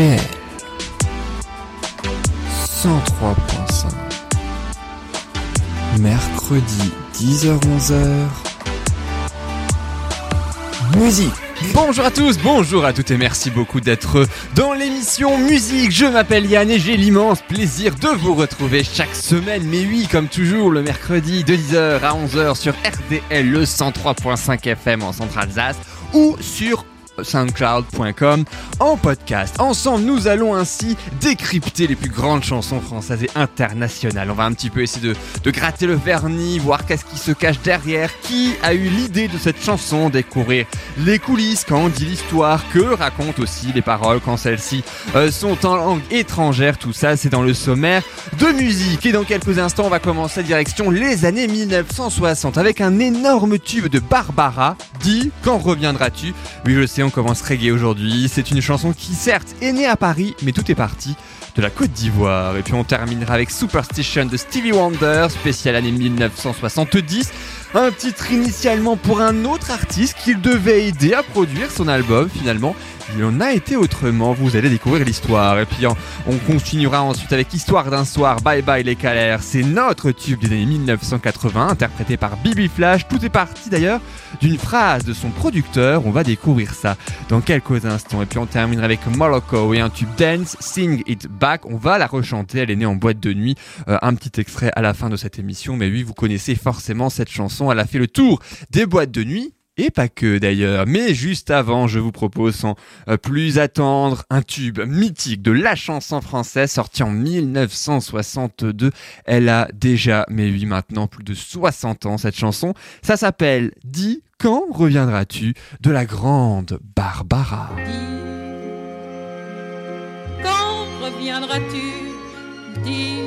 RDL 103.5 Mercredi 10h-11h Musique. Bonjour à tous, bonjour à toutes et merci beaucoup d'être dans l'émission Musique. Je m'appelle Yann et j'ai l'immense plaisir de vous retrouver chaque semaine, mais oui, comme toujours, le mercredi de 10h à 11h sur RDL, le 103.5 FM en Centre-Alsace ou sur soundcloud.com en podcast. Ensemble, nous allons ainsi décrypter les plus grandes chansons françaises et internationales. On va un petit peu essayer de, de gratter le vernis, voir qu'est-ce qui se cache derrière, qui a eu l'idée de cette chanson, découvrir les coulisses quand on dit l'histoire, que racontent aussi les paroles quand celles-ci euh, sont en langue étrangère. Tout ça, c'est dans le sommaire de musique. Et dans quelques instants, on va commencer direction les années 1960 avec un énorme tube de Barbara. Dit, quand reviendras-tu? Oui, je sais, on commence reggae aujourd'hui. C'est une chanson qui, certes, est née à Paris, mais tout est parti de la Côte d'Ivoire. Et puis on terminera avec Superstition de Stevie Wonder, spécial année 1970. Un titre initialement pour un autre artiste qu'il devait aider à produire son album finalement. Il en a été autrement, vous allez découvrir l'histoire. Et puis on continuera ensuite avec Histoire d'un soir, Bye Bye les Calères. C'est notre tube des années 1980, interprété par Bibi Flash. Tout est parti d'ailleurs d'une phrase de son producteur. On va découvrir ça dans quelques instants. Et puis on terminera avec Moloko et un tube dance, Sing It Back. On va la rechanter, elle est née en boîte de nuit. Euh, un petit extrait à la fin de cette émission. Mais oui, vous connaissez forcément cette chanson. Elle a fait le tour des boîtes de nuit et pas que d'ailleurs. Mais juste avant, je vous propose sans euh, plus attendre un tube mythique de la chanson française sorti en 1962. Elle a déjà, mais oui maintenant, plus de 60 ans cette chanson. Ça s'appelle Dis quand reviendras-tu de la grande Barbara. Quand reviendras-tu Dis,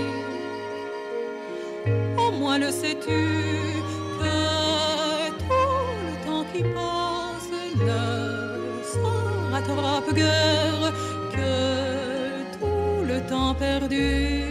au moins le sais-tu le temps qui passe ne se rattrape guère, que tout le temps perdu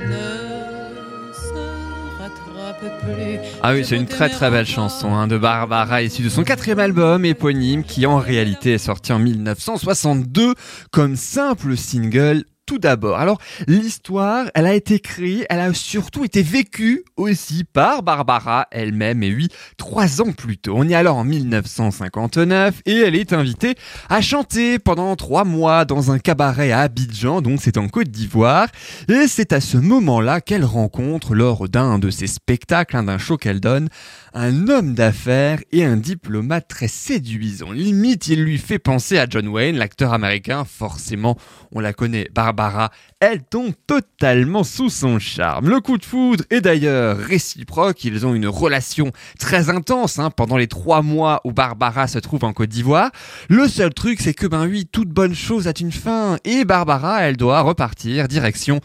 ne se rattrape plus. Ah oui, c'est une très très belle chanson hein, de Barbara issue de son quatrième album éponyme qui en réalité est sorti en 1962 comme simple single tout d'abord. Alors, l'histoire, elle a été créée, elle a surtout été vécue aussi par Barbara elle-même, et oui, trois ans plus tôt. On est alors en 1959, et elle est invitée à chanter pendant trois mois dans un cabaret à Abidjan, donc c'est en Côte d'Ivoire, et c'est à ce moment-là qu'elle rencontre, lors d'un de ses spectacles, hein, d'un show qu'elle donne, un homme d'affaires et un diplomate très séduisant. Limite, il lui fait penser à John Wayne, l'acteur américain, forcément, on la connaît, Barbara, elle tombe totalement sous son charme. Le coup de foudre est d'ailleurs réciproque, ils ont une relation très intense hein, pendant les trois mois où Barbara se trouve en Côte d'Ivoire. Le seul truc, c'est que ben oui, toute bonne chose a une fin, et Barbara, elle doit repartir direction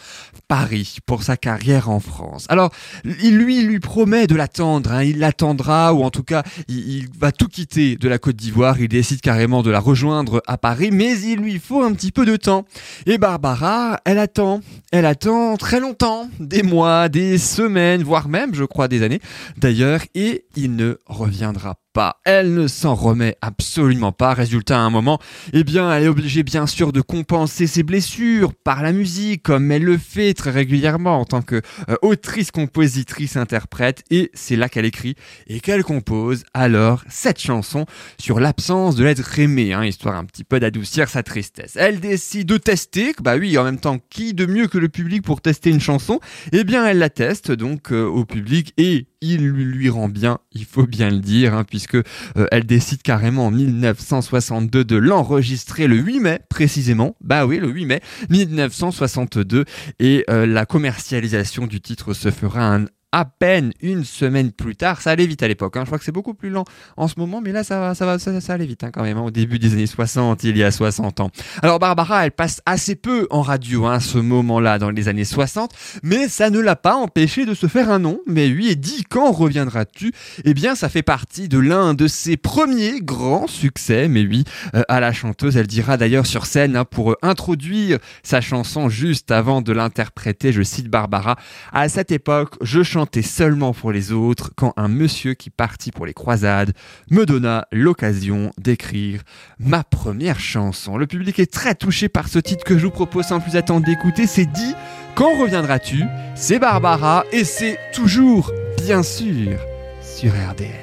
Paris pour sa carrière en France. Alors, il lui, lui promet de l'attendre, hein, il ou en tout cas, il, il va tout quitter de la Côte d'Ivoire, il décide carrément de la rejoindre à Paris, mais il lui faut un petit peu de temps. Et Barbara, elle attend, elle attend très longtemps, des mois, des semaines, voire même, je crois, des années. D'ailleurs, et il ne reviendra pas. Elle ne s'en remet absolument pas. Résultat, à un moment, eh bien, elle est obligée bien sûr de compenser ses blessures par la musique, comme elle le fait très régulièrement en tant que euh, autrice, compositrice, interprète. Et c'est là qu'elle écrit et qu'elle compose alors cette chanson sur l'absence de l'être aimé, hein, histoire un petit peu d'adoucir sa tristesse. Elle décide de tester, bah oui, en même temps, qui de mieux que le public pour tester une chanson? Eh bien, elle la teste donc euh, au public et il lui rend bien, il faut bien le dire, hein, puisque euh, elle décide carrément en 1962 de l'enregistrer le 8 mai précisément. Bah oui, le 8 mai 1962 et euh, la commercialisation du titre se fera un à peine une semaine plus tard. Ça allait vite à l'époque. Hein. Je crois que c'est beaucoup plus lent en ce moment, mais là, ça va, ça va, ça, allait vite hein, quand même. hein, au début des années 60, il y a 60 ans. Alors Barbara, elle passe assez peu en radio à ce moment-là, dans les années 60, mais ça ne l'a pas empêché de se faire un nom. Mais oui, et dit quand reviendras-tu? Eh bien, ça fait partie de l'un de ses premiers grands succès. Mais oui, euh, à la chanteuse, elle dira d'ailleurs sur scène pour euh, introduire sa chanson juste avant de l'interpréter. Je cite Barbara. À cette époque, je chante chanter seulement pour les autres quand un monsieur qui partit pour les croisades me donna l'occasion d'écrire ma première chanson. Le public est très touché par ce titre que je vous propose sans plus attendre d'écouter. C'est dit, quand reviendras-tu? C'est Barbara et c'est toujours, bien sûr, sur RDL.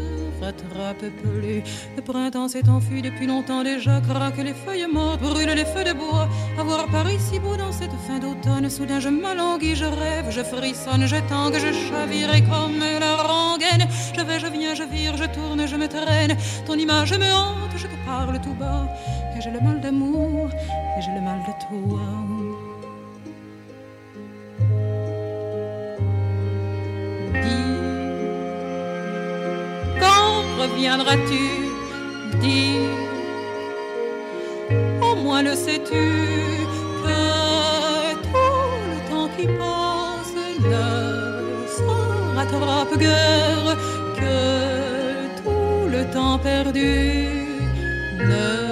plus. Le printemps s'est enfui depuis longtemps déjà, craque les feuilles mortes, brûle les feux de bois. Avoir Paris si beau dans cette fin d'automne, soudain je m'alanguis, je rêve, je frissonne, je tangue, je chavire comme la rengaine. Je vais, je viens, je vire, je tourne, je me traîne. Ton image me hante, je te parle tout bas. Et j'ai le mal d'amour, et j'ai le mal de toi. Reviendras-tu Dis, au moins le sais-tu que tout le temps qui passe ne se rattrape guère, que tout le temps perdu ne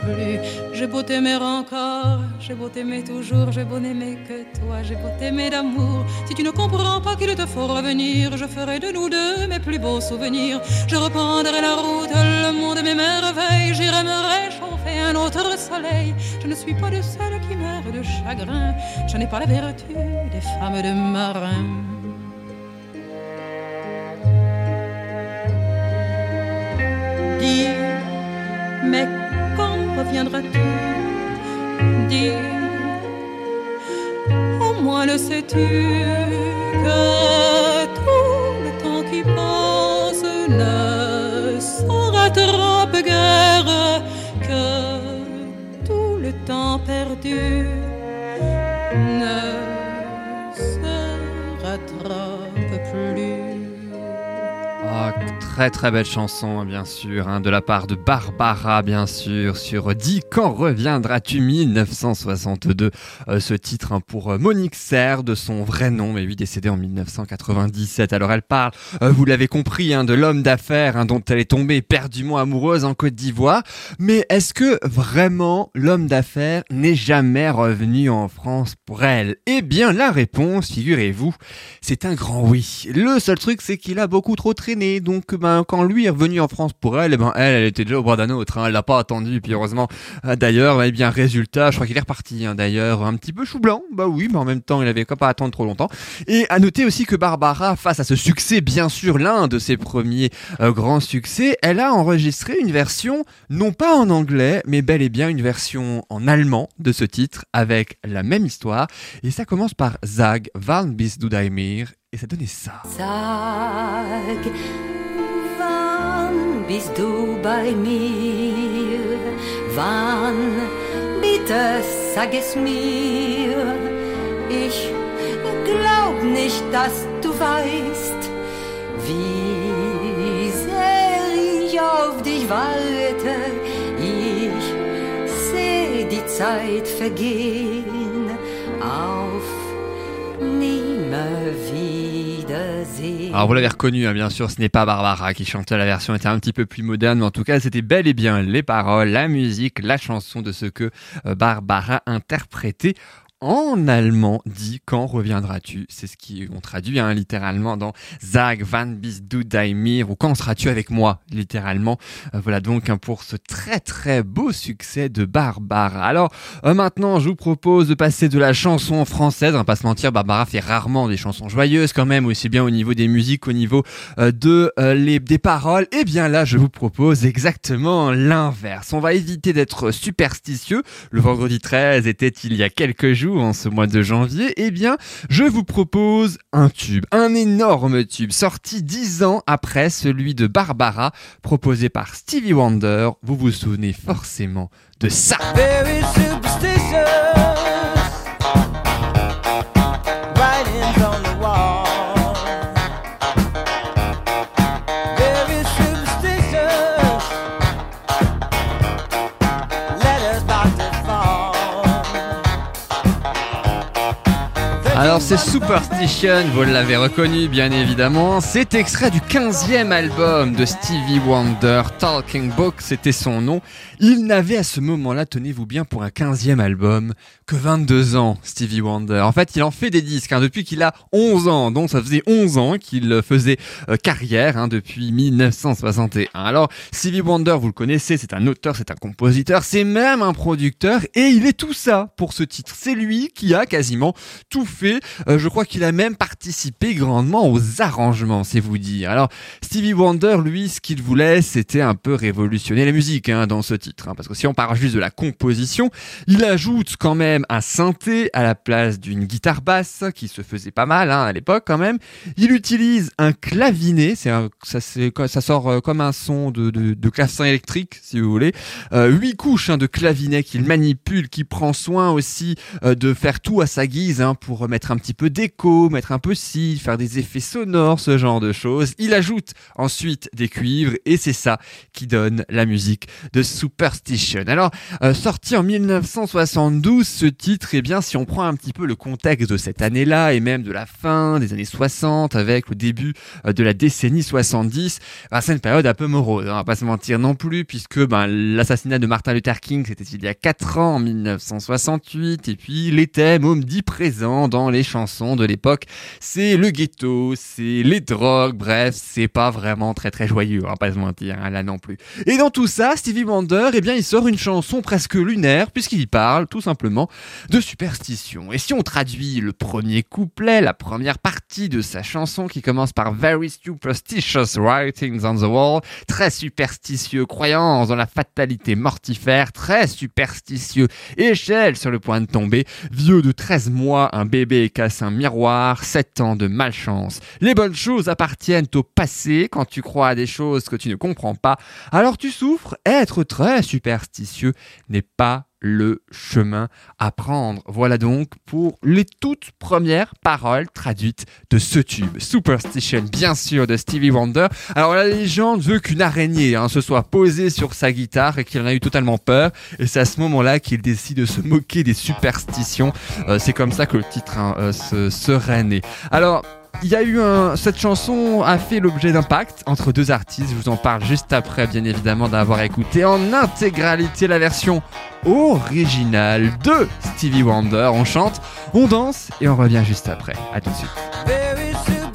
plus. J'ai beau t'aimer encore, j'ai beau t'aimer toujours, j'ai beau n'aimer que toi, j'ai beau t'aimer d'amour. Si tu ne comprends pas qu'il te faut revenir, je ferai de nous deux mes plus beaux souvenirs. Je reprendrai la route, le monde mes merveilles, j'irai me réchauffer un autre soleil. Je ne suis pas de celles qui meurent de chagrin, je n'ai pas la vertu des femmes de marin. Dis, mais reviendras-tu? Au moins le sais-tu que tout le temps qui passe ne s'en rattrape guère, que tout le temps perdu ne Très très belle chanson, hein, bien sûr, hein, de la part de Barbara, bien sûr, sur Dis quand reviendras-tu 1962. Euh, ce titre hein, pour euh, Monique Serre, de son vrai nom, mais lui décédé en 1997. Alors elle parle, euh, vous l'avez compris, de l'homme d'affaires dont elle est tombée éperdument amoureuse en Côte d'Ivoire. Mais est-ce que vraiment l'homme d'affaires n'est jamais revenu en France pour elle? Eh bien la réponse, figurez-vous, c'est un grand oui. Le seul truc, c'est qu'il a beaucoup trop traîné donc, ben, quand lui est revenu en France pour elle, eh ben, elle, elle était déjà au bord d'un autre. Hein. Elle l'a pas attendu. Puis heureusement, euh, d'ailleurs, eh bien, résultat, je crois qu'il est reparti. Hein, d'ailleurs, un petit peu chou blanc. Bah oui, mais en même temps, il avait pas à attendre trop longtemps. Et à noter aussi que Barbara, face à ce succès, bien sûr, l'un de ses premiers euh, grands succès, elle a enregistré une version, non pas en anglais, mais bel et bien une version en allemand de ce titre, avec la même histoire. Et ça commence par Zag, Van bis du Daimir, ça donnait ça. Sag, wann bist du bei mir? Wann, bitte sag es mir. Ich glaub nicht, dass du weißt, wie sehr ich auf dich warte. Ich seh die Zeit vergehen auf Alors vous l'avez reconnu, hein, bien sûr, ce n'est pas Barbara qui chantait, la version était un petit peu plus moderne, mais en tout cas c'était bel et bien les paroles, la musique, la chanson de ce que euh, Barbara interprétait en allemand dit quand reviendras-tu? C'est ce qui on traduit hein, littéralement dans Zag van bis du Daimir ou quand seras-tu avec moi? littéralement. Euh, voilà donc hein, pour ce très très beau succès de Barbara. Alors euh, maintenant je vous propose de passer de la chanson française, on va pas se mentir, Barbara fait rarement des chansons joyeuses quand même, aussi bien au niveau des musiques qu'au niveau euh, de les des paroles. Et eh bien là je vous propose exactement l'inverse. On va éviter d'être superstitieux. Le vendredi 13 était il y a quelques jours en ce mois de janvier, eh bien, je vous propose un tube, un énorme tube, sorti dix ans après celui de Barbara, proposé par Stevie Wonder. Vous vous souvenez forcément de ça. Alors c'est Superstition, vous l'avez reconnu bien évidemment. C'est extrait du 15e album de Stevie Wonder, Talking Book, c'était son nom. Il n'avait à ce moment-là, tenez-vous bien, pour un 15e album, que 22 ans, Stevie Wonder. En fait, il en fait des disques hein, depuis qu'il a 11 ans, donc ça faisait 11 ans qu'il faisait euh, carrière hein, depuis 1961. Alors, Stevie Wonder, vous le connaissez, c'est un auteur, c'est un compositeur, c'est même un producteur, et il est tout ça pour ce titre. C'est lui qui a quasiment tout fait euh, je crois qu'il a même participé grandement aux arrangements, c'est vous dire. Alors, Stevie Wonder, lui, ce qu'il voulait, c'était un peu révolutionner la musique hein, dans ce titre. Hein, parce que si on parle juste de la composition, il ajoute quand même un synthé à la place d'une guitare basse, qui se faisait pas mal hein, à l'époque quand même. Il utilise un clavinet, ça, sort euh, comme un son de, de, de électrique, si vous voulez. Euh, huit couches de clavinet qu'il manipule, qui prend soin aussi de faire tout à sa guise pour mettre un petit peu d'écho, mettre un peu si, faire des effets sonores, ce genre de choses. Il ajoute ensuite des cuivres et c'est ça qui donne la musique de Superstition. Alors, euh, sorti en 1972, ce titre, eh bien, si on prend un petit peu le contexte de cette année-là et même de la fin des années 60 avec le début euh, de la décennie 70, ben, c'est une période un peu morose, hein, on va pas se mentir non plus, puisque ben, l'assassinat de Martin Luther King, c'était il y a 4 ans, en 1968, et puis les thèmes omniprésents dans les chansons de l'époque, c'est le ghetto, c'est les drogues, bref, c'est pas vraiment très très joyeux, va pas se mentir, hein, là non plus. Et dans tout ça, Stevie Wonder, eh bien, il sort une chanson presque lunaire, puisqu'il parle tout simplement de superstition. Et si on traduit le premier couplet, la première partie de sa chanson qui commence par Very superstitious writings on the wall, très superstitieux, croyance dans la fatalité mortifère, très superstitieux, échelle sur le point de tomber, vieux de 13 mois, un bébé casse un miroir, 7 ans de malchance. Les bonnes choses appartiennent au passé quand tu crois à des choses que tu ne comprends pas, alors tu souffres. Être très superstitieux n'est pas le chemin à prendre. Voilà donc pour les toutes premières paroles traduites de ce tube. Superstition, bien sûr, de Stevie Wonder. Alors la légende veut qu'une araignée hein, se soit posée sur sa guitare et qu'il en a eu totalement peur. Et c'est à ce moment-là qu'il décide de se moquer des superstitions. Euh, c'est comme ça que le titre hein, euh, se serait. Alors, il y a eu un. Cette chanson a fait l'objet d'impact entre deux artistes. Je vous en parle juste après, bien évidemment, d'avoir écouté en intégralité la version originale de Stevie Wonder. On chante, on danse et on revient juste après. À tout de suite.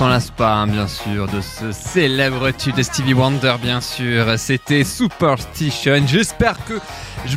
S'en lasse pas, hein, bien sûr, de ce célèbre tube de Stevie Wonder, bien sûr. C'était Superstition. J'espère que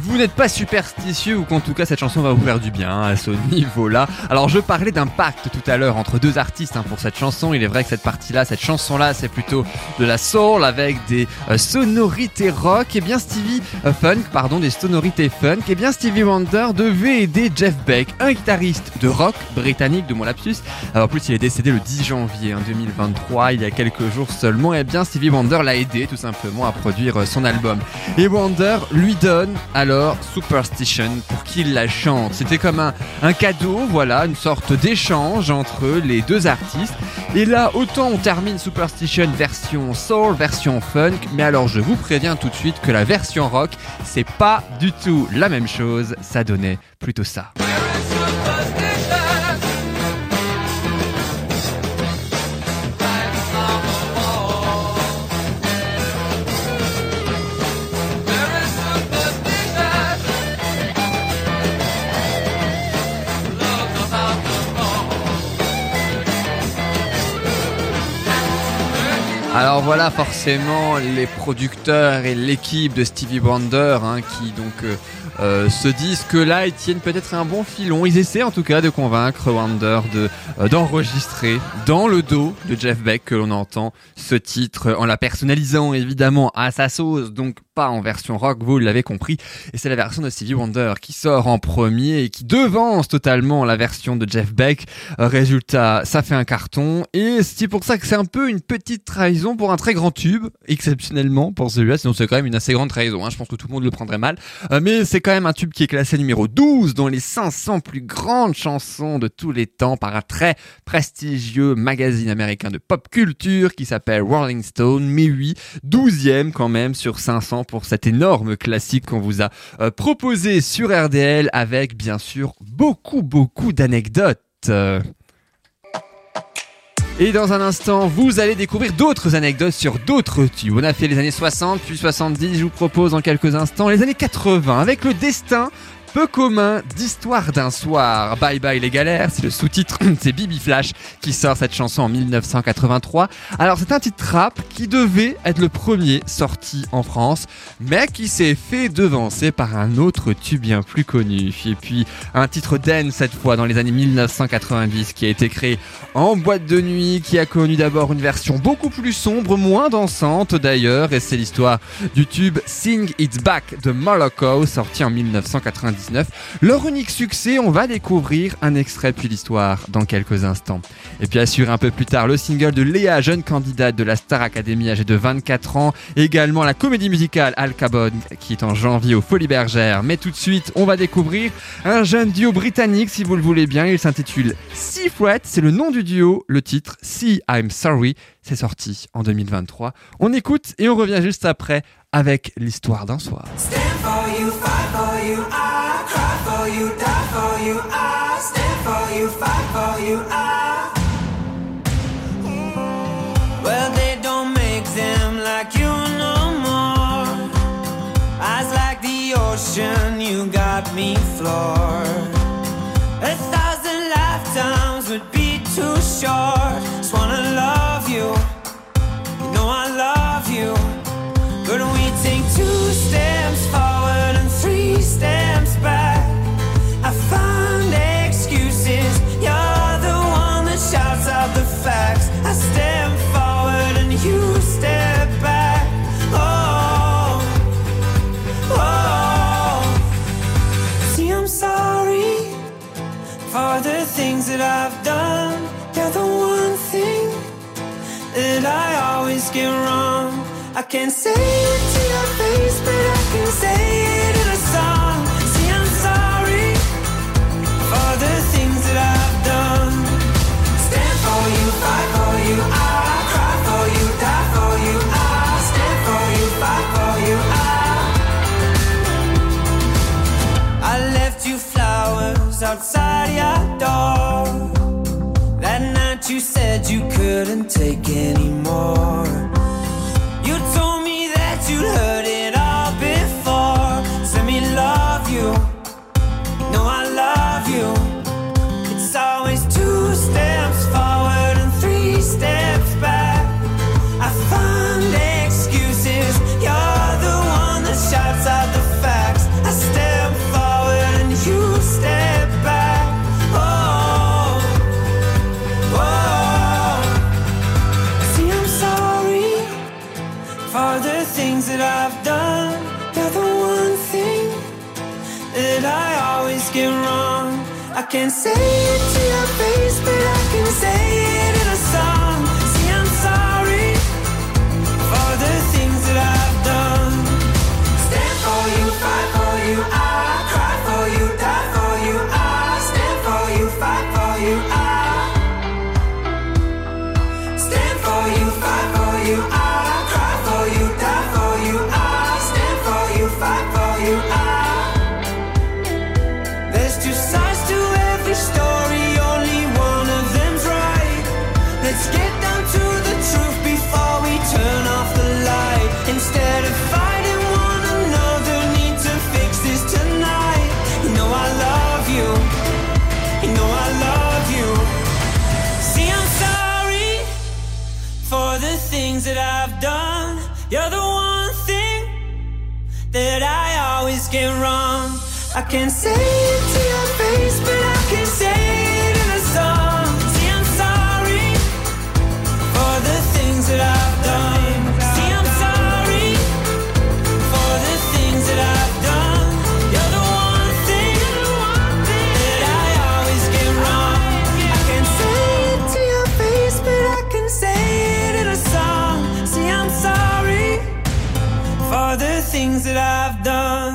vous n'êtes pas superstitieux ou qu'en tout cas cette chanson va vous faire du bien hein, à ce niveau-là. Alors, je parlais d'un pacte tout à l'heure entre deux artistes hein, pour cette chanson. Il est vrai que cette partie-là, cette chanson-là, c'est plutôt de la soul avec des euh, sonorités rock. Et bien Stevie euh, Funk, pardon, des sonorités funk. Et bien Stevie Wonder devait aider Jeff Beck, un guitariste de rock britannique, de mon lapsus, alors, en plus, il est décédé le 10 janvier hein, 2023, il y a quelques jours seulement. Et bien, Stevie Wonder l'a aidé tout simplement à produire euh, son album. Et Wonder lui donne alors Superstition pour qu'il la chante? C'était comme un, un cadeau, voilà, une sorte d'échange entre les deux artistes. Et là, autant on termine Superstition version soul, version funk, mais alors je vous préviens tout de suite que la version rock, c'est pas du tout la même chose. Ça donnait plutôt ça. Alors voilà forcément les producteurs et l'équipe de Stevie Wonder hein, qui donc euh, euh, se disent que là ils tiennent peut-être un bon filon. Ils essaient en tout cas de convaincre Wonder de euh, d'enregistrer dans le dos de Jeff Beck que l'on entend ce titre en la personnalisant évidemment à sa sauce, donc pas en version rock, vous l'avez compris. Et c'est la version de Stevie Wonder qui sort en premier et qui devance totalement la version de Jeff Beck. Euh, résultat, ça fait un carton et c'est pour ça que c'est un peu une petite trahison pour un très grand tube, exceptionnellement pour celui-là, sinon c'est quand même une assez grande trahison, hein. je pense que tout le monde le prendrait mal. Euh, mais c'est quand même un tube qui est classé numéro 12 dans les 500 plus grandes chansons de tous les temps par un très prestigieux magazine américain de pop culture qui s'appelle Rolling Stone, mais oui, 12e quand même sur 500 pour cet énorme classique qu'on vous a euh, proposé sur RDL avec bien sûr beaucoup beaucoup d'anecdotes. Et dans un instant, vous allez découvrir d'autres anecdotes sur d'autres tubes. On a fait les années 60, puis 70, je vous propose en quelques instants les années 80 avec le destin peu commun d'Histoire d'un soir. Bye bye les galères, c'est le sous-titre, c'est Bibi Flash qui sort cette chanson en 1983. Alors c'est un titre rap qui devait être le premier sorti en France, mais qui s'est fait devancer par un autre tube bien plus connu. Et puis un titre dance cette fois dans les années 1990 qui a été créé en boîte de nuit, qui a connu d'abord une version beaucoup plus sombre, moins dansante d'ailleurs, et c'est l'histoire du tube Sing It's Back de Moloko, sorti en 1999. Leur unique succès, on va découvrir un extrait puis l'histoire dans quelques instants. Et puis assurer un peu plus tard le single de Léa, jeune candidate de la Star Academy âgée de 24 ans, également la comédie musicale Al Capone qui est en janvier aux Folies Bergères. Mais tout de suite, on va découvrir un jeune duo britannique si vous le voulez bien, il s'intitule Seafret, c'est le nom du duo, le titre See I'm Sorry, c'est sorti en 2023. On écoute et on revient juste après avec l'histoire d'un soir. Stand for you, fight for you, I you, die for you, I stand for you, fight for you, I. Well, they don't make them like you no more. Eyes like the ocean, you got me floored. A thousand lifetimes would be too short. I've done. You're the one thing that I always get wrong. I can't say it to your face, but I can say it. You couldn't take anymore. Can't say it to your face, but I can say I can't say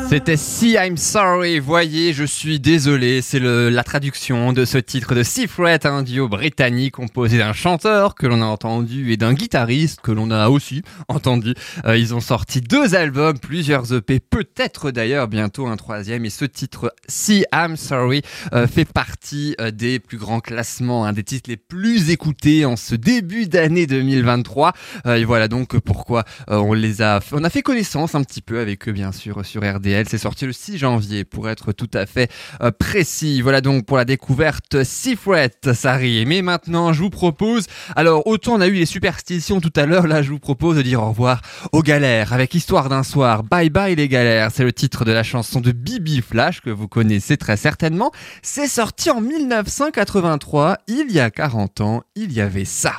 C'était Si I'm Sorry, voyez, je suis désolé, c'est la traduction de ce titre de Seafret, un duo britannique composé d'un chanteur que l'on a entendu et d'un guitariste que l'on a aussi entendu. Euh, ils ont sorti deux albums, plusieurs EP, peut-être d'ailleurs bientôt un troisième et ce titre Si I'm Sorry euh, fait partie euh, des plus grands classements, un des titres les plus écoutés en ce début d'année 2023. Euh, et voilà donc pourquoi euh, on les a, on a fait connaissance un petit peu avec eux bien sûr sur RDL. C'est sorti le 6 janvier pour être tout à fait euh, précis. Voilà donc pour la découverte Seafret, ça rit. Mais maintenant je vous propose, alors autant on a eu les superstitions tout à l'heure, là je vous propose de dire au revoir aux galères avec Histoire d'un soir. Bye bye les galères, c'est le titre de la chanson de Bibi Flash que vous connaissez très certainement. C'est sorti en 1983, il y a 40 ans, il y avait ça.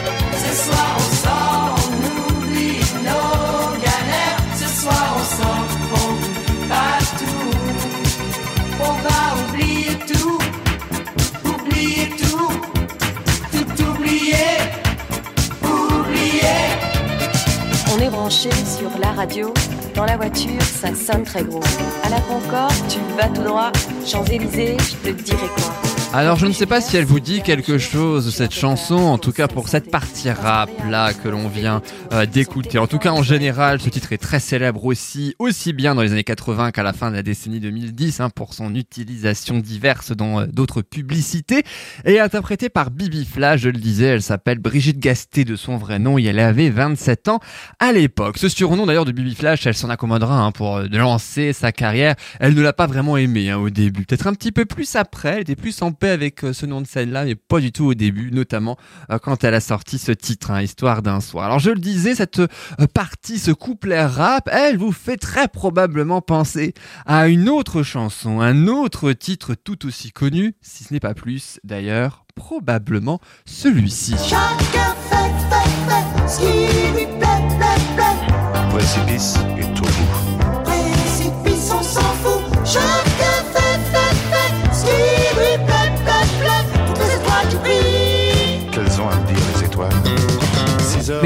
Est branché sur la radio. Dans la voiture, ça sonne très gros. À la Concorde, tu vas tout droit. Champs-Élysées, je te dirai quoi. Alors je ne sais pas si elle vous dit quelque chose cette chanson, en tout cas pour cette partie rap là que l'on vient euh, d'écouter. En tout cas en général ce titre est très célèbre aussi, aussi bien dans les années 80 qu'à la fin de la décennie 2010 hein, pour son utilisation diverse dans euh, d'autres publicités. Et interprétée par Bibi Flash, je le disais, elle s'appelle Brigitte Gasté de son vrai nom et elle avait 27 ans à l'époque. Ce surnom d'ailleurs de Bibi Flash, elle s'en accommodera hein, pour euh, lancer sa carrière. Elle ne l'a pas vraiment aimé hein, au début, peut-être un petit peu plus après, elle était plus en avec euh, ce nom de scène-là, mais pas du tout au début, notamment euh, quand elle a sorti ce titre, hein, Histoire d'un soir. Alors je le disais, cette euh, partie, ce couplet rap, elle vous fait très probablement penser à une autre chanson, un autre titre tout aussi connu, si ce n'est pas plus d'ailleurs, probablement celui-ci.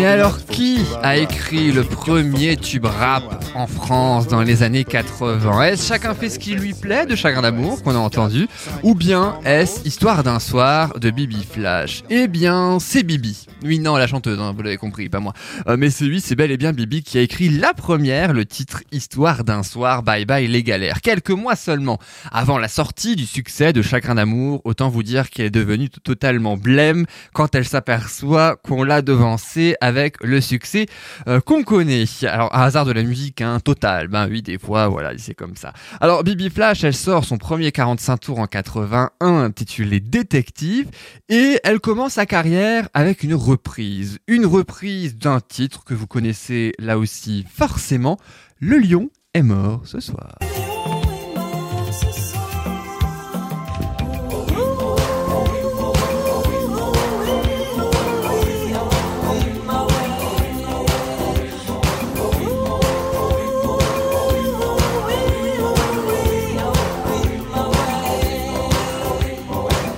Mais alors, qui a écrit le premier tube rap en France dans les années 80 Est-ce chacun fait ce qui lui plaît de Chagrin d'amour qu'on a entendu? Ou bien est-ce Histoire d'un soir de Bibi Flash? Eh bien, c'est Bibi. Oui, non, la chanteuse, hein, vous l'avez compris, pas moi. Euh, mais c'est lui, c'est bel et bien Bibi qui a écrit la première, le titre Histoire d'un soir, bye bye les galères. Quelques mois seulement avant la sortie du succès de Chagrin d'amour, autant vous dire qu'elle est devenue totalement blême quand elle s'aperçoit qu'on l'a devancée avec le succès euh, qu'on connaît. Alors, un hasard de la musique, hein, total. Ben oui, des fois, voilà, c'est comme ça. Alors, Bibi Flash, elle sort son premier 45 tours en 81, intitulé Détective, et elle commence sa carrière avec une reprise. Une reprise d'un titre que vous connaissez là aussi forcément, Le lion est mort ce soir.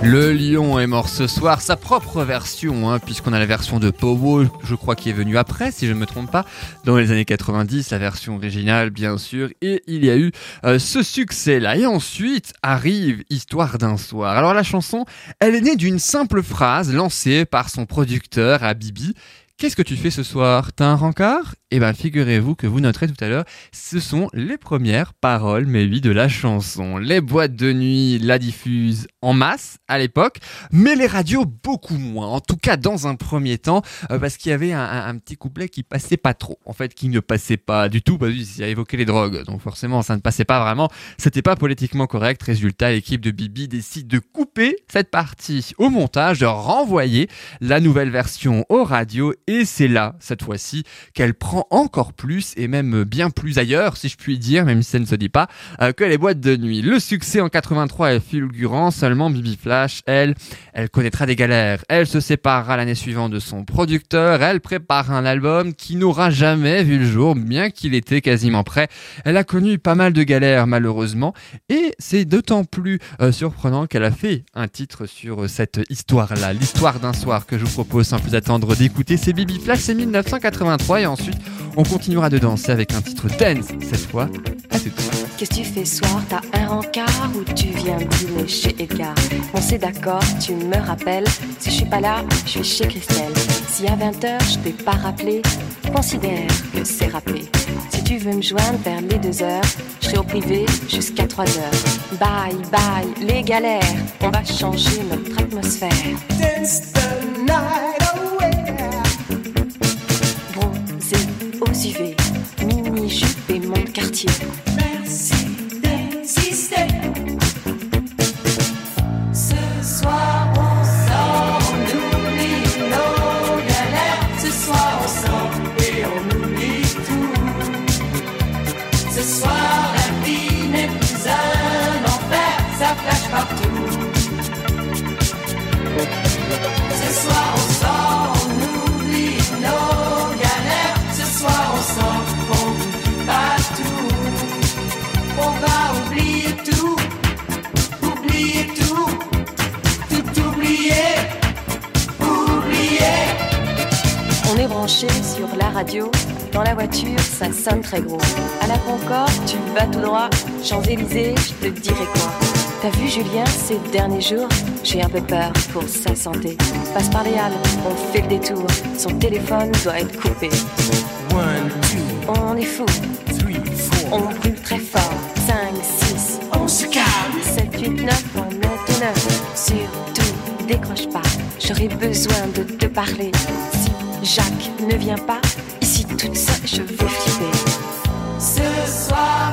Le lion est mort ce soir, sa propre version, hein, puisqu'on a la version de Powo, je crois qui est venue après, si je ne me trompe pas, dans les années 90, la version originale bien sûr, et il y a eu euh, ce succès-là. Et ensuite arrive Histoire d'un soir. Alors la chanson, elle est née d'une simple phrase lancée par son producteur à Bibi, Qu'est-ce que tu fais ce soir? T'as un rencard? Eh ben, figurez-vous que vous noterez tout à l'heure, ce sont les premières paroles, mais oui, de la chanson. Les boîtes de nuit la diffusent en masse à l'époque, mais les radios beaucoup moins. En tout cas, dans un premier temps, euh, parce qu'il y avait un petit couplet qui passait pas trop. En fait, qui ne passait pas du tout, parce qu'il a évoqué les drogues. Donc forcément, ça ne passait pas vraiment. C'était pas politiquement correct. Résultat, l'équipe de Bibi décide de couper cette partie au montage, de renvoyer la nouvelle version aux radios et c'est là, cette fois-ci, qu'elle prend encore plus et même bien plus ailleurs, si je puis dire, même si ça ne se dit pas, euh, que les boîtes de nuit. Le succès en 83 est fulgurant, seulement Bibi Flash, elle, elle connaîtra des galères. Elle se séparera l'année suivante de son producteur, elle prépare un album qui n'aura jamais vu le jour, bien qu'il était quasiment prêt. Elle a connu pas mal de galères malheureusement, et c'est d'autant plus euh, surprenant qu'elle a fait un titre sur cette histoire-là, l'histoire d'un soir que je vous propose sans plus attendre d'écouter. C'est Bibi Flash, c'est 1983 et ensuite on continuera de danser avec un titre dance cette fois. À tout de suite. Qu'est-ce que tu fais soir? T'as un rencard ou tu viens dîner chez Edgar? On s'est d'accord, tu me rappelles. Si je suis pas là, je suis chez Christelle. Si à 20h je t'ai pas rappelé, considère que c'est rappelé. Si tu veux me joindre vers les 2h, je serai au privé jusqu'à 3h. Bye bye, les galères, on va changer notre atmosphère. Dance the night 5 très gros. À la Concorde, tu vas tout droit. Champs-Élysées, je te dirai quoi. T'as vu Julien ces derniers jours J'ai un peu peur pour sa santé. Passe par les Halles, on fait le détour. Son téléphone doit être coupé. One, two, on est fou. Three, four, on brûle très fort. 5, 6, on se calme. 7, 8, 9, on est au 9. Surtout, décroche pas. J'aurais besoin de te parler. Si Jacques ne vient pas, toute seule, je vais flipper. Ce soir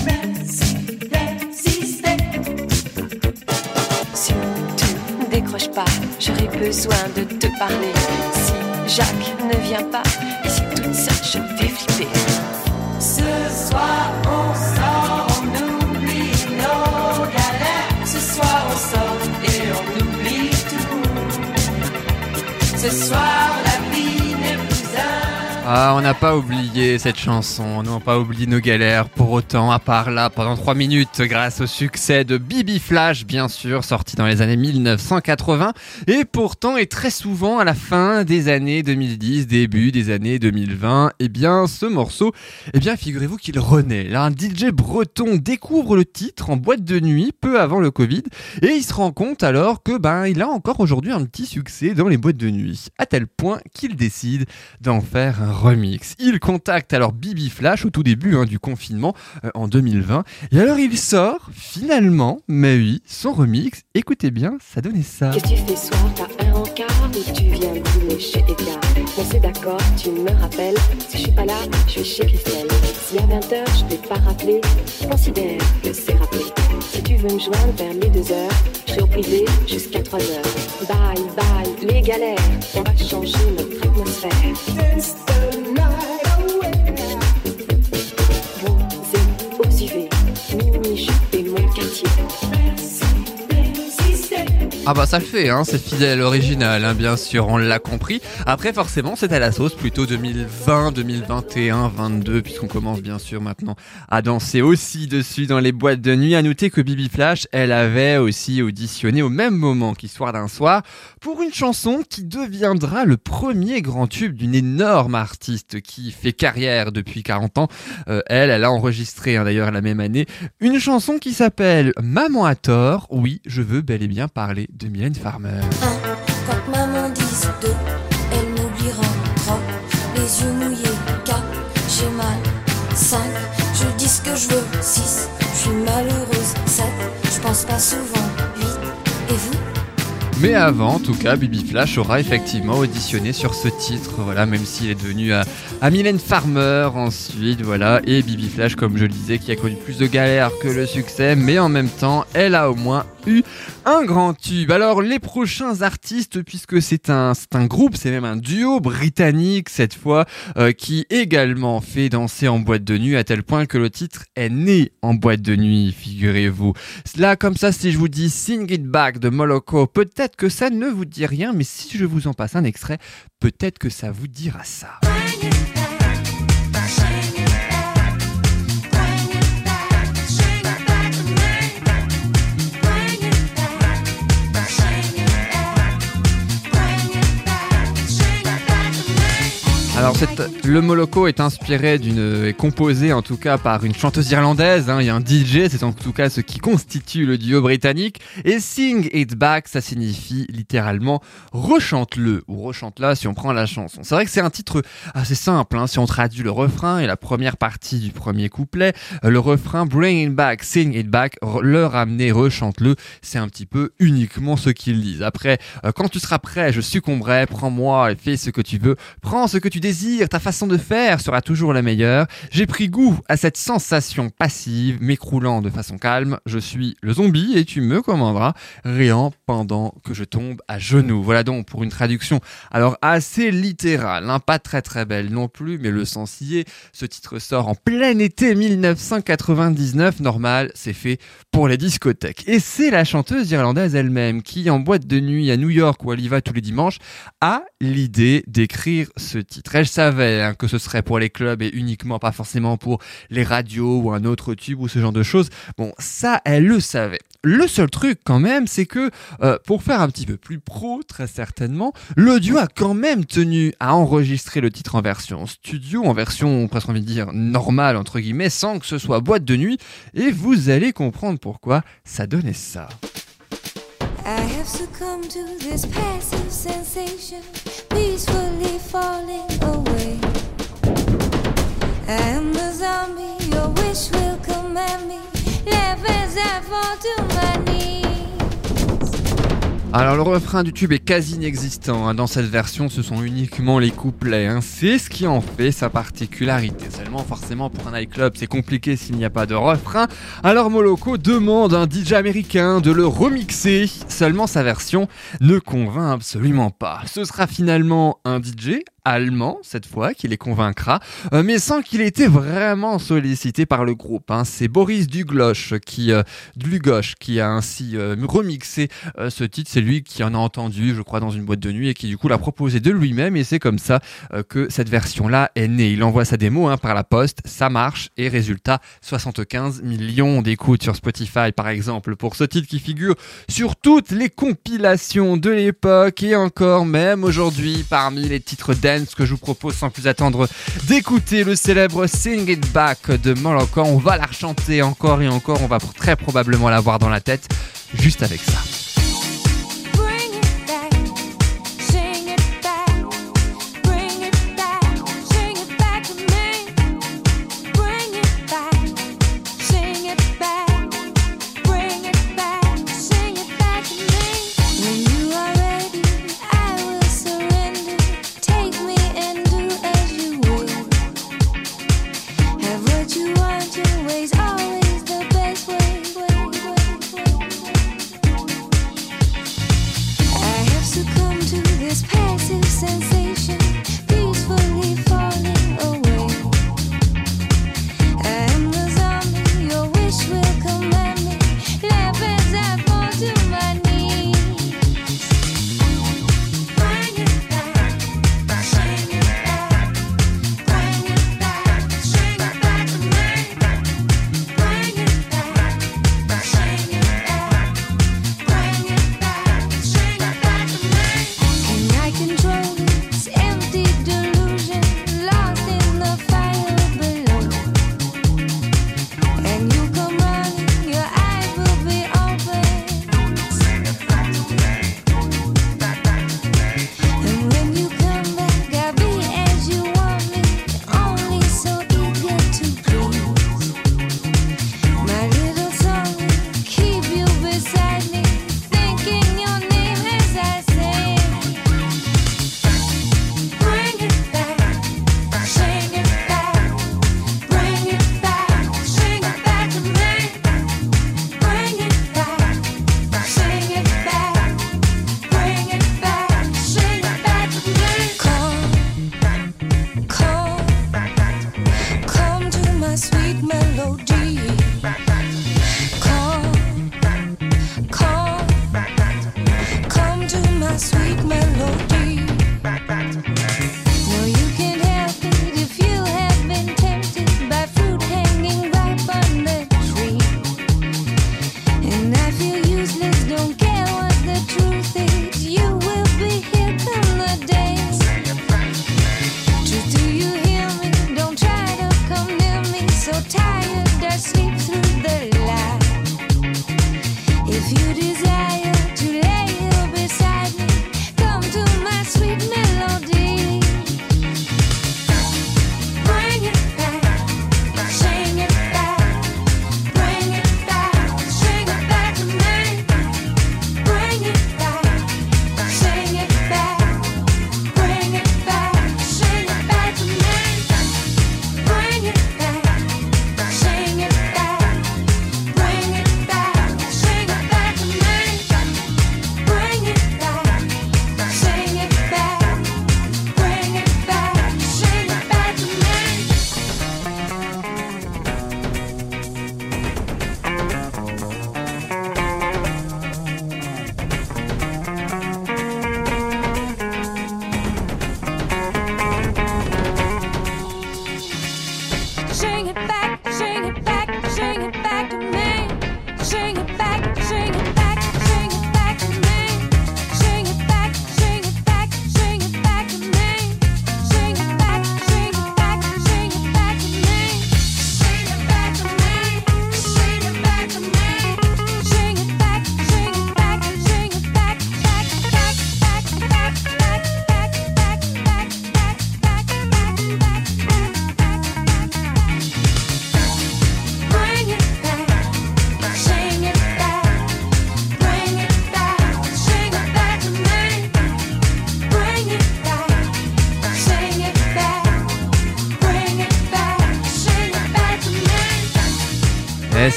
J'aurais besoin de te parler. Si Jacques ne vient pas, ici toute seule, je vais flipper. Ce soir on sort, on oublie nos galères. Ce soir on sort et on oublie tout. Ce soir Ah, on n'a pas oublié cette chanson, on n'a pas oublié nos galères pour autant, à part là, pendant 3 minutes, grâce au succès de Bibi Flash, bien sûr, sorti dans les années 1980, et pourtant, et très souvent, à la fin des années 2010, début des années 2020, eh bien, ce morceau, eh bien, figurez-vous qu'il renaît. Là, un DJ breton découvre le titre en boîte de nuit, peu avant le Covid, et il se rend compte alors que, ben, il a encore aujourd'hui un petit succès dans les boîtes de nuit, à tel point qu'il décide d'en faire un remix. Il contacte alors Bibi Flash au tout début hein, du confinement euh, en 2020. Et alors il sort finalement, mais oui, son remix. Écoutez bien, ça donnait ça. Qu'est-ce que tu fais soir? T'as un rencard ou tu viens dîner chez Edgar? On c'est d'accord, tu me rappelles. Si je suis pas là, je suis chez Christelle. Si à 20h je t'ai pas rappelé, considère que c'est rappelé. Si tu veux me joindre vers les 2h, je serai au privé jusqu'à 3h. Bye bye, les galères, on va changer notre atmosphère. Ah bah ça le fait, hein, c'est fidèle, original, hein, bien sûr, on l'a compris. Après forcément à la sauce plutôt 2020, 2021, 22, puisqu'on commence bien sûr maintenant à danser aussi dessus dans les boîtes de nuit. À noter que Bibi Flash, elle avait aussi auditionné au même moment qu'Histoire d'un soir pour une chanson qui deviendra le premier grand tube d'une énorme artiste qui fait carrière depuis 40 ans. Euh, elle, elle a enregistré hein, d'ailleurs la même année une chanson qui s'appelle Maman à tort. Oui, je veux bel et bien parler de Mylène Farmer. Quand maman dit deux, elle m'oubliera. Trois, les yeux mouillés. Quatre, j'ai mal. Cinq, je dis ce que je veux. Six, je suis malheureuse. Sept, je pense pas souvent. Mais avant, en tout cas, Bibi Flash aura effectivement auditionné sur ce titre, voilà, même s'il est devenu à, à Mylène Farmer ensuite, voilà, et Bibi Flash, comme je le disais, qui a connu plus de galères que le succès, mais en même temps, elle a au moins un grand tube. Alors, les prochains artistes, puisque c'est un, c'est un groupe, c'est même un duo britannique cette fois, euh, qui également fait danser en boîte de nuit, à tel point que le titre est né en boîte de nuit, figurez-vous. Là, comme ça, si je vous dis Sing It Back de Moloko, peut-être que ça ne vous dit rien, mais si je vous en passe un extrait, peut-être que ça vous dira ça. Alors le Moloko est inspiré d'une est composé en tout cas par une chanteuse irlandaise. hein, il y a un DJ, c'est en tout cas ce qui constitue le duo britannique. Et Sing It Back, ça signifie littéralement rechante-le ou rechante-la si on prend la chanson. C'est vrai que c'est un titre assez simple hein, si on traduit le refrain et la première partie du premier couplet. Le refrain Bring It Back, Sing It Back, le ramener, rechante-le, c'est un petit peu uniquement ce qu'ils disent. Après, euh, quand tu seras prêt, je succomberai, prends-moi et fais ce que tu veux, prends ce que tu désires, ta façon de faire sera toujours la meilleure. J'ai pris goût à cette sensation passive, m'écroulant de façon calme, je suis le zombie et tu me commanderas, riant pendant que je tombe à genoux. Voilà donc pour une traduction alors assez littérale, hein, pas très très belle non plus, mais le sens y est. Ce titre sort en plein été 1999, normal, c'est fait pour les discothèques. Et c'est la chanteuse irlandaise elle-même qui, en boîte de nuit à New York où elle y va tous les dimanches, a l'idée d'écrire ce titre. Savait hein, que ce serait pour les clubs et uniquement pas forcément pour les radios ou un autre tube ou ce genre de choses. Bon, ça, elle le savait. Le seul truc quand même, c'est que euh, pour faire un petit peu plus pro, très certainement, l'audio a quand même tenu à enregistrer le titre en version studio, en version presque envie de dire normale entre guillemets, sans que ce soit boîte de nuit. Et vous allez comprendre pourquoi ça donnait ça. Falling away. I am zombie, your wish will command me. Laugh as I fall to my knees. Alors le refrain du tube est quasi inexistant. hein. Dans cette version, ce sont uniquement les couplets. hein. C'est ce qui en fait sa particularité. Seulement, forcément, pour un nightclub, c'est compliqué s'il n'y a pas de refrain. Alors Moloko demande à un DJ américain de le remixer. Seulement, sa version ne convainc absolument pas. Ce sera finalement un DJ allemand cette fois qui les convaincra, euh, mais sans qu'il ait été vraiment sollicité par le groupe. hein. C'est Boris Duglosh qui, euh, qui a ainsi euh, remixé ce titre. C'est lui qui en a entendu, je crois, dans une boîte de nuit et qui du coup l'a proposé de lui-même. Et c'est comme ça que cette version-là est née. Il envoie sa démo hein, par la poste, ça marche et résultat 75 millions d'écoutes sur Spotify par exemple pour ce titre qui figure sur toutes les compilations de l'époque et encore même aujourd'hui parmi les titres dance que je vous propose sans plus attendre d'écouter le célèbre Sing It Back de Moloko. On va la rechanter encore et encore, on va très probablement l'avoir dans la tête juste avec ça.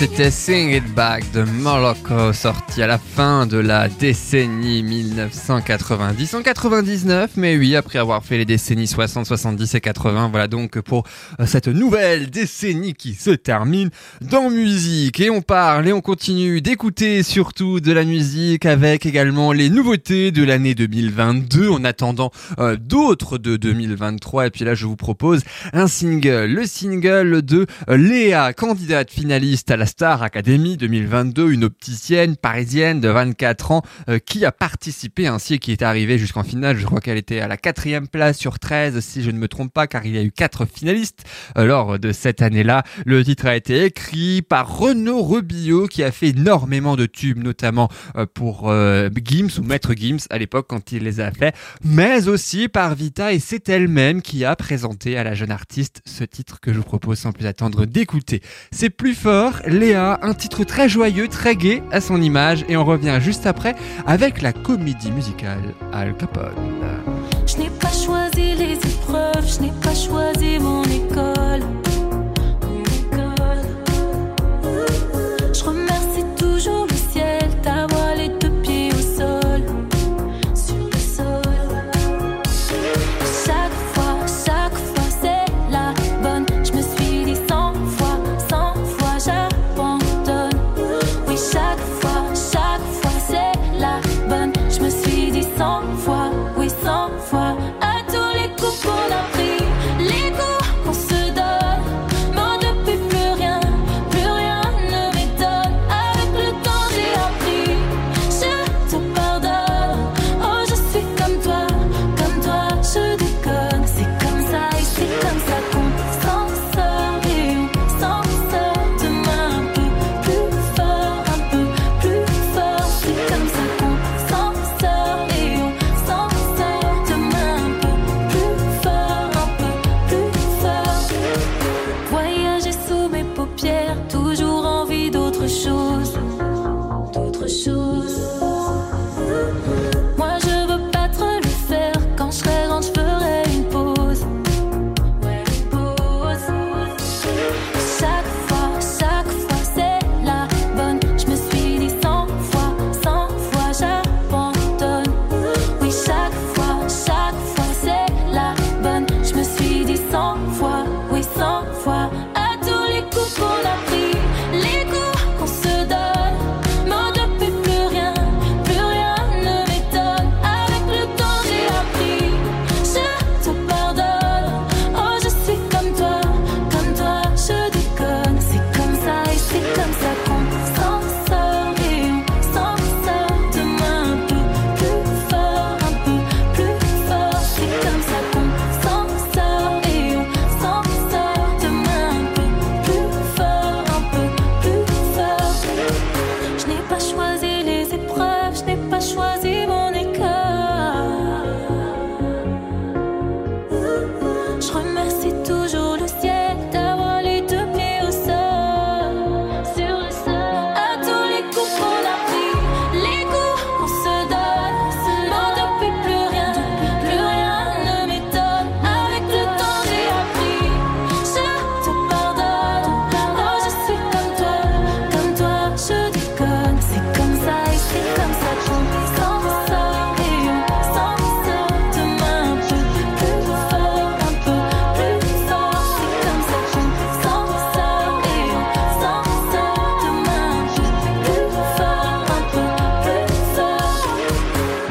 Et c'était Sing It Back de Moloko, sorti à la fin de la décennie 1990. En 99, mais oui, après avoir fait les décennies 60, 70 et 80, voilà donc pour euh, cette nouvelle décennie qui se termine dans musique. Et on parle et on continue d'écouter surtout de la musique avec également les nouveautés de l'année 2022 en attendant euh, d'autres de 2023. Et puis là, je vous propose un single, le single de euh, Léa, candidate finaliste à la Star Academy 2022, une opticienne parisienne de 24 ans euh, qui a participé ainsi et qui est arrivée jusqu'en finale. Je crois qu'elle était à la quatrième place sur 13 si je ne me trompe pas car il y a eu quatre finalistes euh, lors de cette année-là. Le titre a été écrit par Renaud Rebillot qui a fait énormément de tubes notamment euh, pour Gims ou Maître Gims à l'époque quand il les a fait, mais aussi par Vita et c'est elle-même qui a présenté à la jeune artiste ce titre que je vous propose sans plus attendre d'écouter. C'est plus fort, Un titre très joyeux, très gai à son image et on revient juste après avec la comédie musicale Al Capone.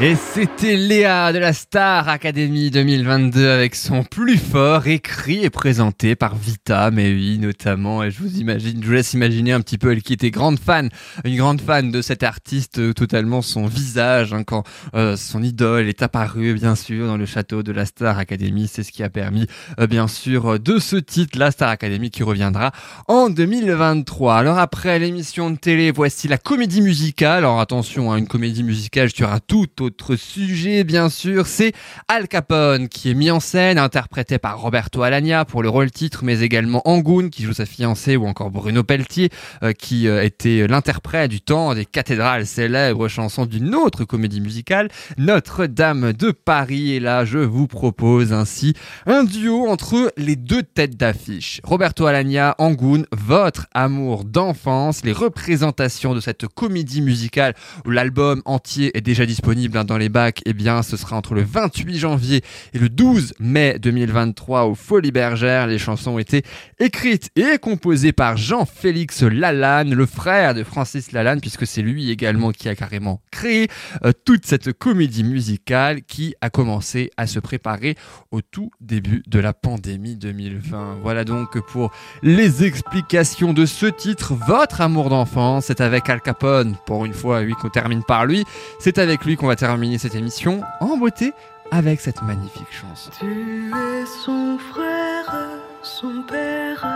Et c'était Léa de la Star Academy 2022 avec son plus fort écrit et présenté par Vita, mais oui, notamment. Et je vous imagine, je vous laisse imaginer un petit peu elle qui était grande fan, une grande fan de cet artiste, euh, totalement son visage, hein, quand euh, son idole est apparue, bien sûr, dans le château de la Star Academy. C'est ce qui a permis, euh, bien sûr, de ce titre, la Star Academy, qui reviendra en 2023. Alors après l'émission de télé, voici la comédie musicale. Alors attention, hein, une comédie musicale, tu auras tout autre sujet, bien sûr, c'est Al Capone, qui est mis en scène, interprété par Roberto Alagna pour le rôle titre, mais également Angoun, qui joue sa fiancée, ou encore Bruno Pelletier, euh, qui euh, était l'interprète du temps des cathédrales célèbres chansons d'une autre comédie musicale, Notre-Dame de Paris. Et là, je vous propose ainsi un duo entre les deux têtes d'affiche. Roberto Alagna, Angoun, votre amour d'enfance, les représentations de cette comédie musicale où l'album entier est déjà disponible hein, dans les bacs, eh bien, ce sera entre le 28 janvier et le 12 mai 2023 au Folies Bergère. Les chansons ont été écrites et composées par Jean-Félix Lalanne, le frère de Francis Lalanne, puisque c'est lui également qui a carrément créé euh, toute cette comédie musicale qui a commencé à se préparer au tout début de la pandémie 2020. Voilà donc pour les explications de ce titre, Votre amour d'enfance. C'est avec Al Capone, pour une fois, oui, qu'on termine par lui. C'est avec lui qu'on va terminer cette émission en beauté avec cette magnifique chanson. Tu es son frère, son père,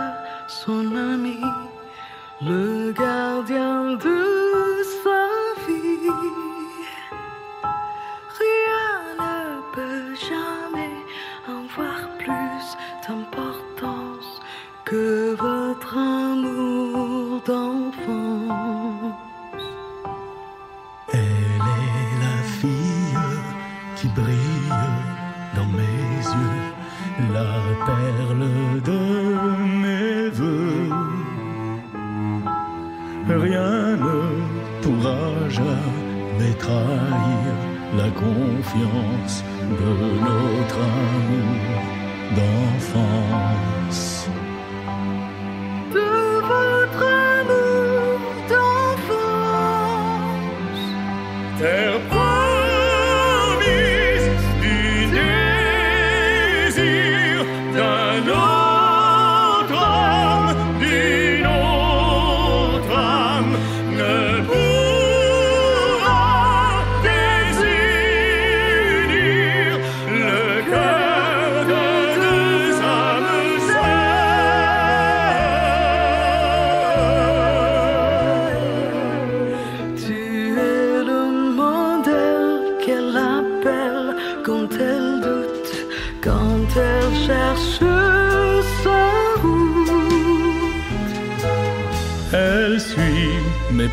son ami, le gardien de sa vie. Rien ne peut jamais avoir plus d'importance que votre pourra jamais trahir la confiance de notre amour d'enfance. De votre amour d'enfance.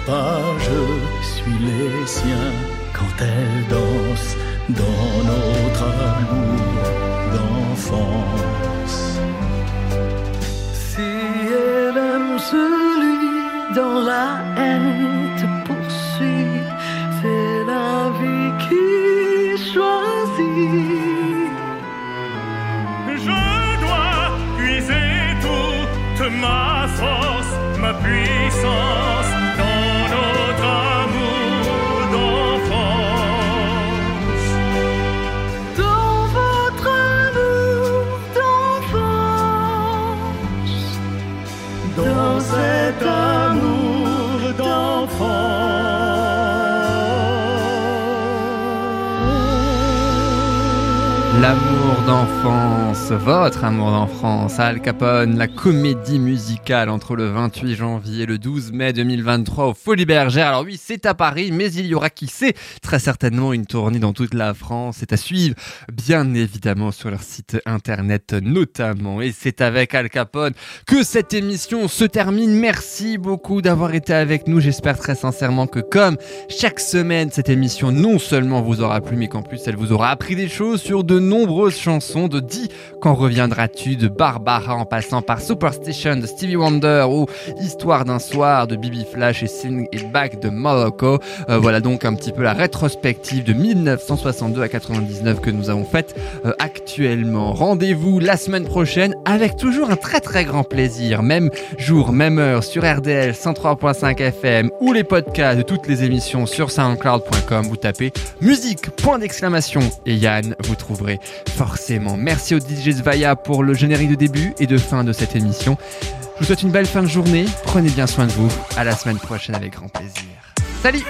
Je suis les siens. Quand elle danse L'amour votre amour d'enfance, Al Capone, la comédie musicale entre le 28 janvier et le 12 mai 2023 au Folies Bergère. Alors oui, c'est à Paris, mais il y aura qui sait très certainement une tournée dans toute la France. C'est à suivre, bien évidemment, sur leur site internet notamment. Et c'est avec Al Capone que cette émission se termine. Merci beaucoup d'avoir été avec nous. J'espère très sincèrement que comme chaque semaine, cette émission non seulement vous aura plu, mais qu'en plus elle vous aura appris des choses sur de nombreuses chansons de Dis Quand reviendras-tu de Barbara en passant par Superstition de Stevie Wonder ou Histoire d'un soir de Bibi Flash et Sing It Back de Moloko. Euh, voilà donc un petit peu la rétrospective de 1962 à 99 que nous avons faite euh, actuellement. Rendez-vous la semaine prochaine avec toujours un très très grand plaisir. Même jour, même heure sur RDL 103.5 FM ou les podcasts de toutes les émissions sur soundcloud.com. Vous tapez musique, point d'exclamation et Yann, vous trouverez forcément. Merci au Pour le générique de début et de fin de cette émission. Je vous souhaite une belle fin de journée. Prenez bien soin de vous. À la semaine prochaine avec grand plaisir. Salut!